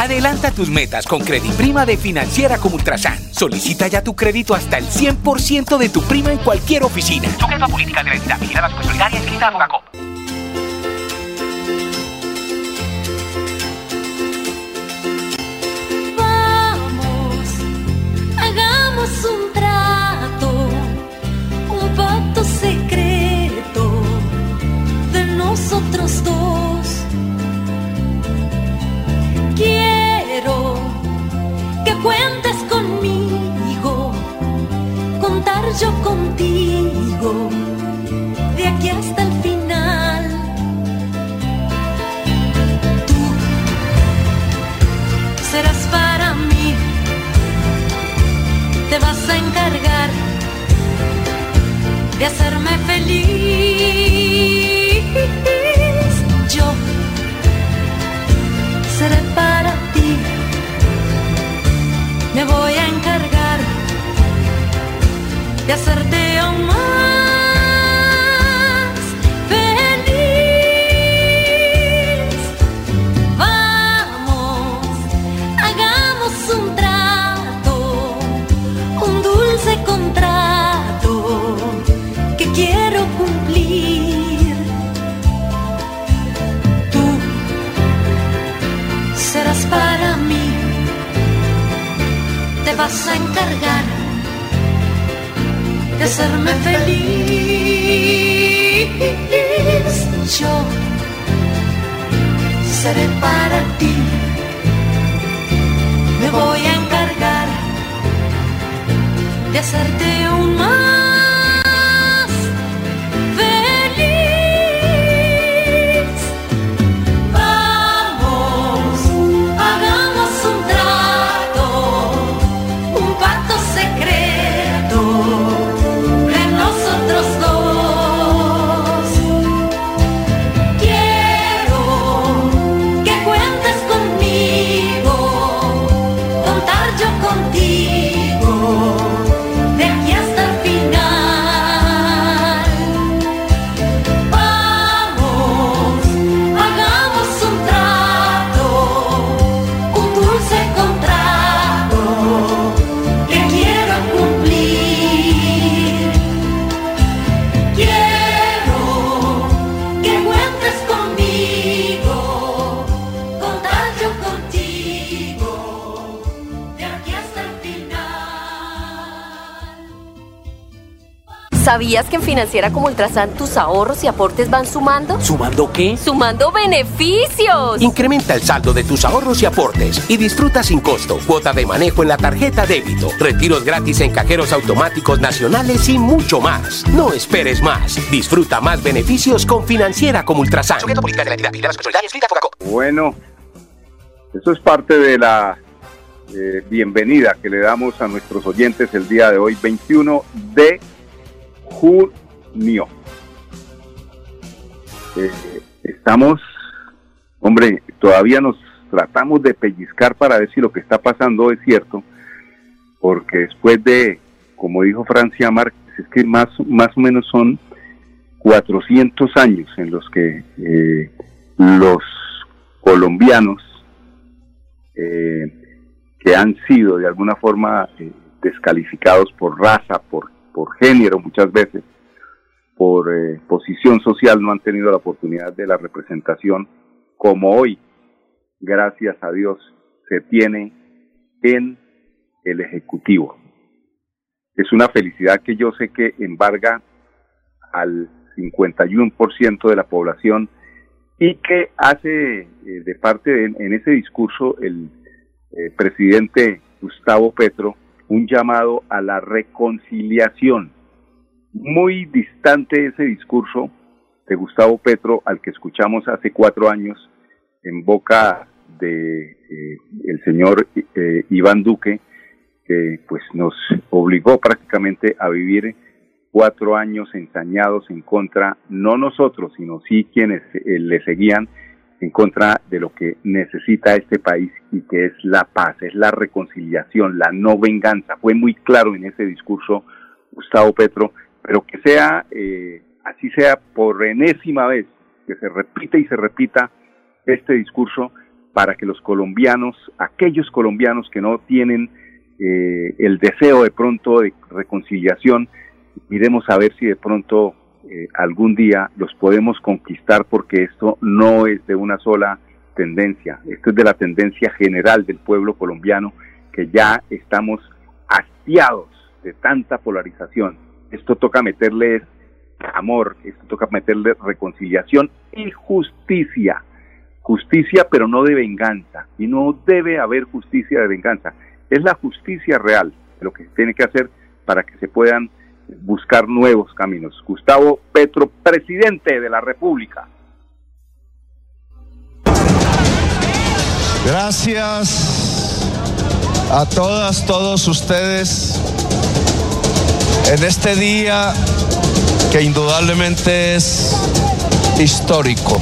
Adelanta tus metas con Prima de Financiera como Ultrasan. Solicita ya tu crédito hasta el 100% de tu prima en cualquier oficina. Sujeto a política de la entidad vigilada solidaria inscrita a Fogacop. Vamos, hagamos un trato, un pacto secreto de nosotros dos cuentes conmigo, contar yo contigo, de aquí hasta el final. Tú serás para mí, te vas a encargar de hacerme feliz. Yo seré para ti de hacerte aún más feliz. Vamos, hagamos un trato, un dulce contrato que quiero cumplir. Tú serás para mí te vas a encargar hacerme feliz. Yo seré para ti, me voy a encargar de hacerte un mal. ¿Sabías que en Financiera como Ultrasan tus ahorros y aportes van sumando? ¿Sumando qué? ¡Sumando beneficios! Incrementa el saldo de tus ahorros y aportes y disfruta sin costo cuota de manejo en la tarjeta débito, retiros gratis en cajeros automáticos nacionales y mucho más. No esperes más. Disfruta más beneficios con Financiera como Ultrasan. Bueno, eso es parte de la eh, bienvenida que le damos a nuestros oyentes el día de hoy, 21 de junio. Eh, estamos, hombre, todavía nos tratamos de pellizcar para ver si lo que está pasando es cierto, porque después de, como dijo Francia Márquez, es que más, más o menos son 400 años en los que eh, los colombianos eh, que han sido de alguna forma descalificados por raza, por, por género muchas veces, por eh, posición social, no han tenido la oportunidad de la representación como hoy, gracias a Dios, se tiene en el Ejecutivo. Es una felicidad que yo sé que embarga al 51% de la población y que hace eh, de parte de, en ese discurso el eh, presidente Gustavo Petro un llamado a la reconciliación. Muy distante ese discurso de Gustavo Petro al que escuchamos hace cuatro años en boca de eh, el señor eh, Iván Duque, que pues nos obligó prácticamente a vivir cuatro años ensañados en contra, no nosotros, sino sí quienes le seguían en contra de lo que necesita este país y que es la paz, es la reconciliación, la no venganza. Fue muy claro en ese discurso Gustavo Petro, pero que sea, eh, así sea por enésima vez, que se repita y se repita este discurso para que los colombianos, aquellos colombianos que no tienen eh, el deseo de pronto de reconciliación, miremos a ver si de pronto eh, algún día los podemos conquistar porque esto no es de una sola tendencia, esto es de la tendencia general del pueblo colombiano que ya estamos hastiados de tanta polarización. Esto toca meterle amor, esto toca meterle reconciliación y justicia. Justicia pero no de venganza y no debe haber justicia de venganza. Es la justicia real lo que se tiene que hacer para que se puedan buscar nuevos caminos. Gustavo Petro, presidente de la República. Gracias a todas, todos ustedes en este día que indudablemente es histórico.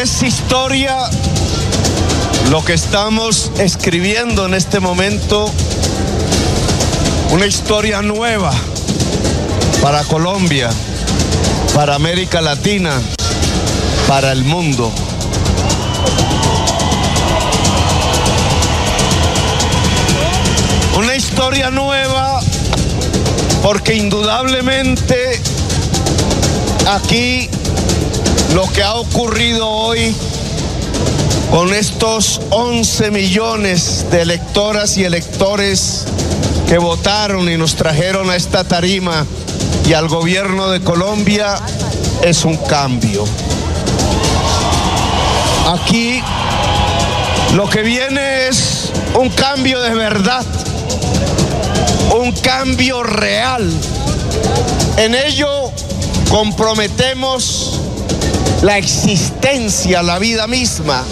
Es historia lo que estamos escribiendo en este momento, una historia nueva para Colombia, para América Latina, para el mundo. Una historia nueva porque indudablemente aquí lo que ha ocurrido hoy con estos 11 millones de electoras y electores que votaron y nos trajeron a esta tarima y al gobierno de Colombia es un cambio. Aquí lo que viene es un cambio de verdad, un cambio real. En ello comprometemos la existencia, la vida misma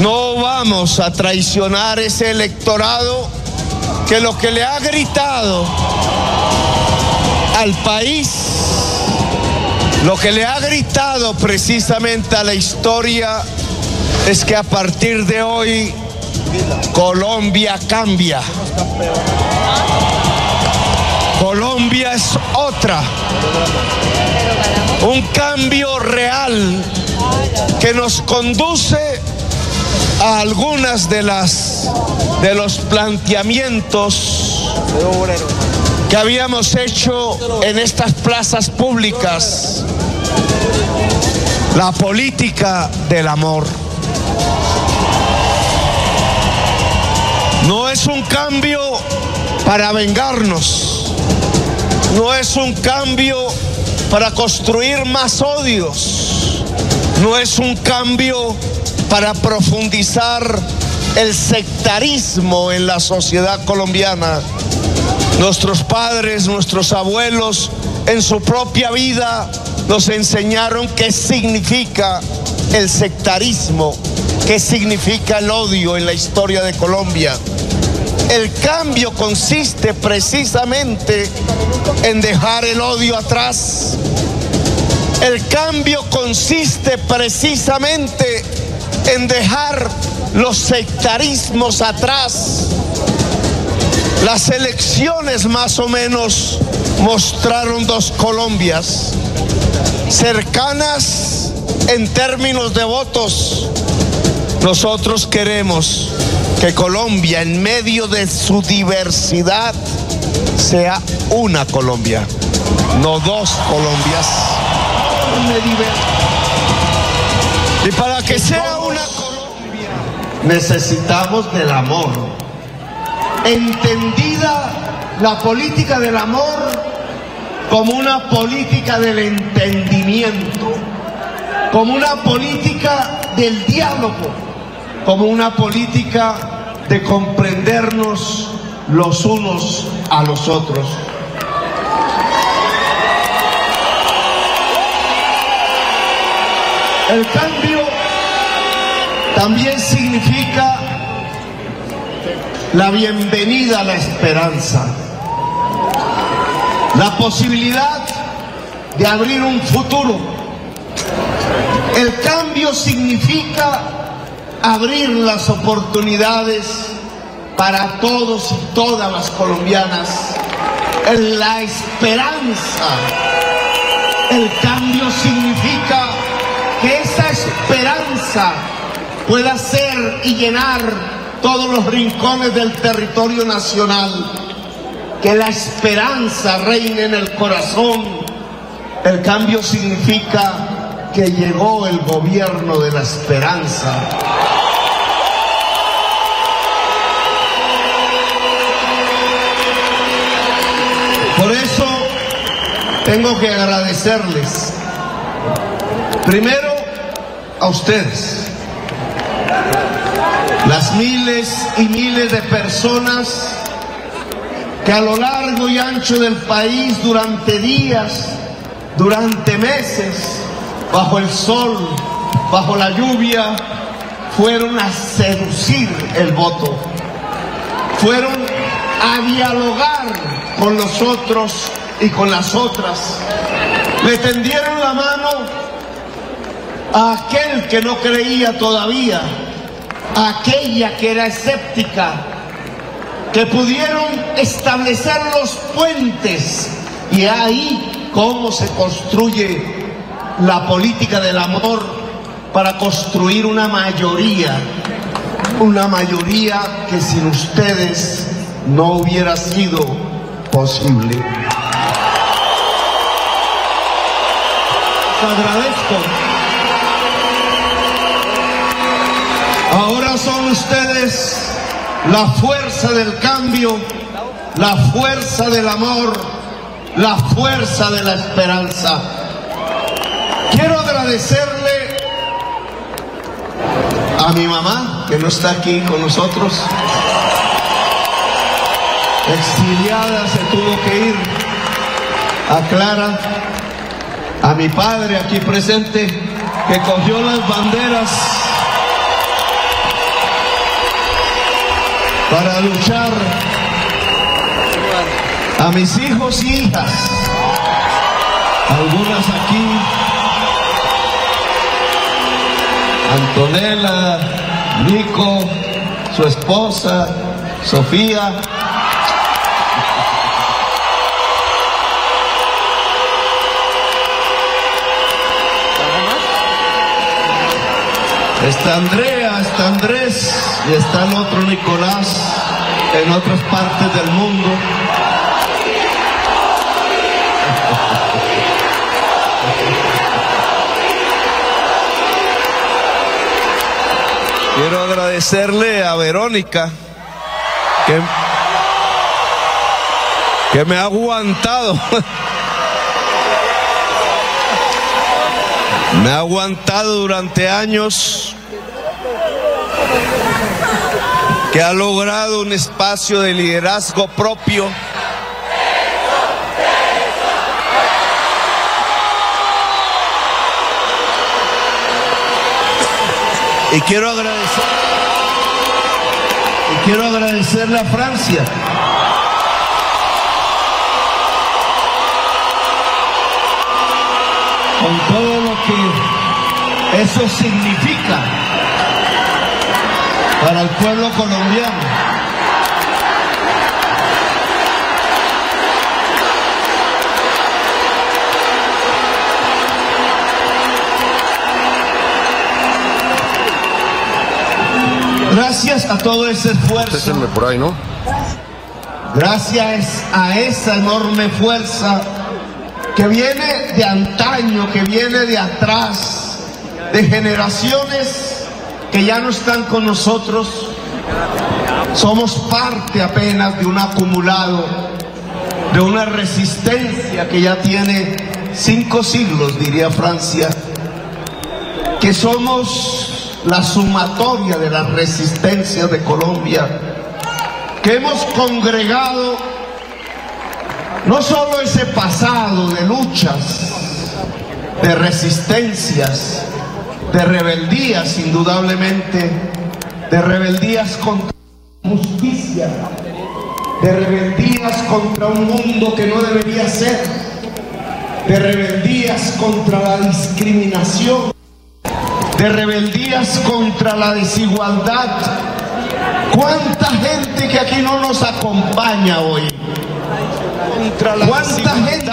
no vamos a traicionar ese electorado que lo que le ha gritado al país, lo que le ha gritado precisamente a la historia es que a partir de hoy Colombia cambia. Colombia es otra. Un cambio real que nos conduce a algunas de las de los planteamientos que habíamos hecho en estas plazas públicas. La política del amor. No es un cambio para vengarnos. No es un cambio para construir más odios. No es un cambio para profundizar el sectarismo en la sociedad colombiana. Nuestros padres, nuestros abuelos, en su propia vida nos enseñaron qué significa el sectarismo, qué significa el odio en la historia de Colombia. El cambio consiste precisamente en dejar el odio atrás. El cambio consiste precisamente en dejar los sectarismos atrás. Las elecciones más o menos mostraron dos Colombias cercanas en términos de votos. Nosotros queremos que Colombia, en medio de su diversidad, sea una Colombia, no dos Colombias. Y para que sea una Colombia, necesitamos del amor. Entendida la política del amor como una política del entendimiento, como una política del diálogo, como una política de comprendernos los unos a los otros. El cambio también significa la bienvenida a la esperanza, la posibilidad de abrir un futuro. El cambio significa abrir las oportunidades para todos y todas las colombianas. La esperanza. El cambio significa esa esperanza pueda ser y llenar todos los rincones del territorio nacional. Que la esperanza reine en el corazón. El cambio significa que llegó el gobierno de la esperanza. Por eso tengo que agradecerles Primero, a ustedes, las miles y miles de personas que a lo largo y ancho del país durante días, durante meses, bajo el sol, bajo la lluvia, fueron a seducir el voto, fueron a dialogar con los otros y con las otras, le tendieron aquel que no creía todavía, a aquella que era escéptica, que pudieron establecer los puentes y ahí cómo se construye la política del amor para construir una mayoría, una mayoría que sin ustedes no hubiera sido posible. Agradezco. Ahora son ustedes la fuerza del cambio, la fuerza del amor, la fuerza de la esperanza. Quiero agradecerle a mi mamá, que no está aquí con nosotros. Exiliada se tuvo que ir. A Clara, a mi padre aquí presente, que cogió las banderas para luchar a mis hijos y hijas, algunas aquí, Antonella, Nico, su esposa, Sofía. Está Está Andrés y está el otro Nicolás en otras partes del mundo. Quiero agradecerle a Verónica que, que me ha aguantado. Me ha aguantado durante años, que ha logrado un espacio de liderazgo propio. Y quiero agradecer, y quiero agradecerle a Francia. Con todo lo que eso significa para el pueblo colombiano. Gracias a todo ese esfuerzo. por ahí, ¿no? Gracias a esa enorme fuerza que viene de antaño, que viene de atrás, de generaciones que ya no están con nosotros. Somos parte apenas de un acumulado, de una resistencia que ya tiene cinco siglos, diría Francia, que somos la sumatoria de las resistencias de Colombia, que hemos congregado no solo ese pasado de luchas, de resistencias, de rebeldías indudablemente, de rebeldías contra la justicia, de rebeldías contra un mundo que no debería ser, de rebeldías contra la discriminación, de rebeldías contra la desigualdad. ¿Cuánta gente que aquí no nos acompaña hoy? ¿Cuánta gente?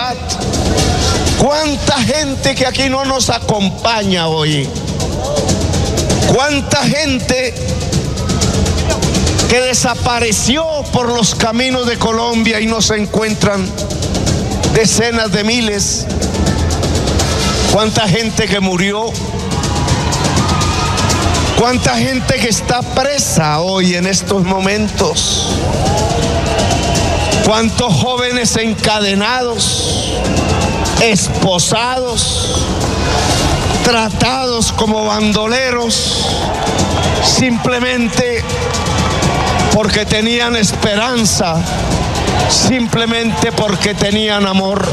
¿Cuánta gente que aquí no nos acompaña hoy? ¿Cuánta gente que desapareció por los caminos de Colombia y no se encuentran decenas de miles? ¿Cuánta gente que murió? ¿Cuánta gente que está presa hoy en estos momentos? ¿Cuántos jóvenes encadenados, esposados, tratados como bandoleros, simplemente porque tenían esperanza, simplemente porque tenían amor?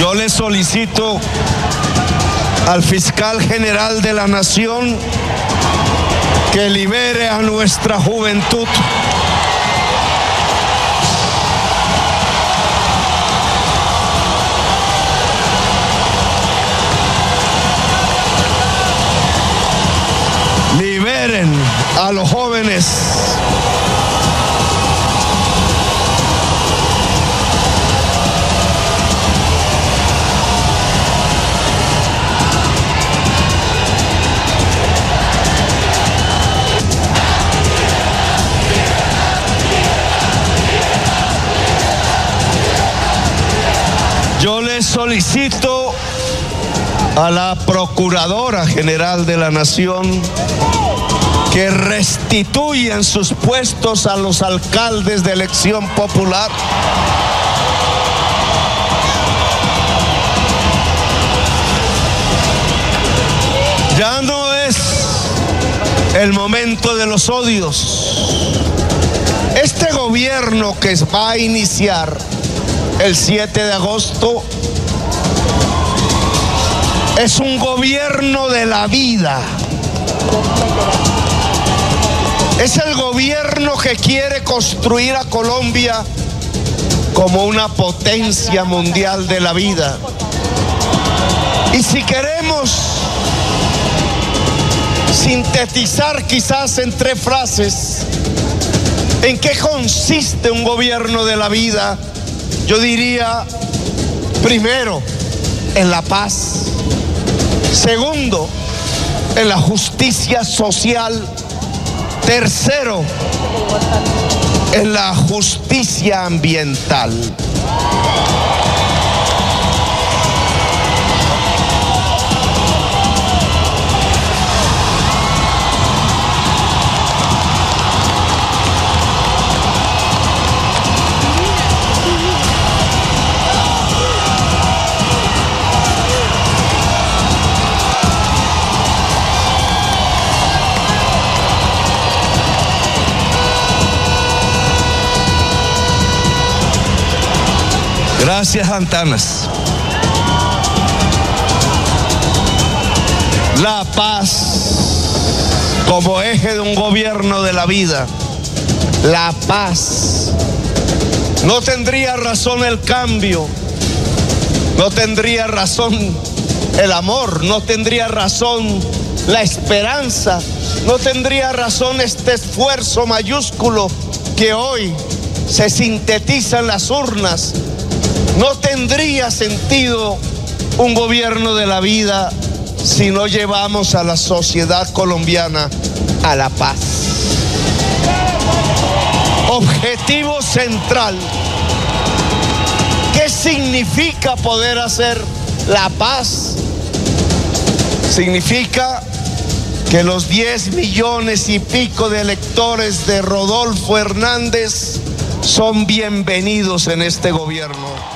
Yo le solicito al fiscal general de la nación que libere a nuestra juventud. A los jóvenes. Yo le solicito a la Procuradora General de la Nación que restituyan sus puestos a los alcaldes de elección popular. Ya no es el momento de los odios. Este gobierno que va a iniciar el 7 de agosto es un gobierno de la vida. Es el gobierno que quiere construir a Colombia como una potencia mundial de la vida. Y si queremos sintetizar quizás en tres frases en qué consiste un gobierno de la vida, yo diría, primero, en la paz. Segundo, en la justicia social. Tercero, en la justicia ambiental. Gracias, Antanas. La paz como eje de un gobierno de la vida. La paz. No tendría razón el cambio. No tendría razón el amor. No tendría razón la esperanza. No tendría razón este esfuerzo mayúsculo que hoy se sintetiza en las urnas. No tendría sentido un gobierno de la vida si no llevamos a la sociedad colombiana a la paz. Objetivo central. ¿Qué significa poder hacer la paz? Significa que los 10 millones y pico de electores de Rodolfo Hernández son bienvenidos en este gobierno.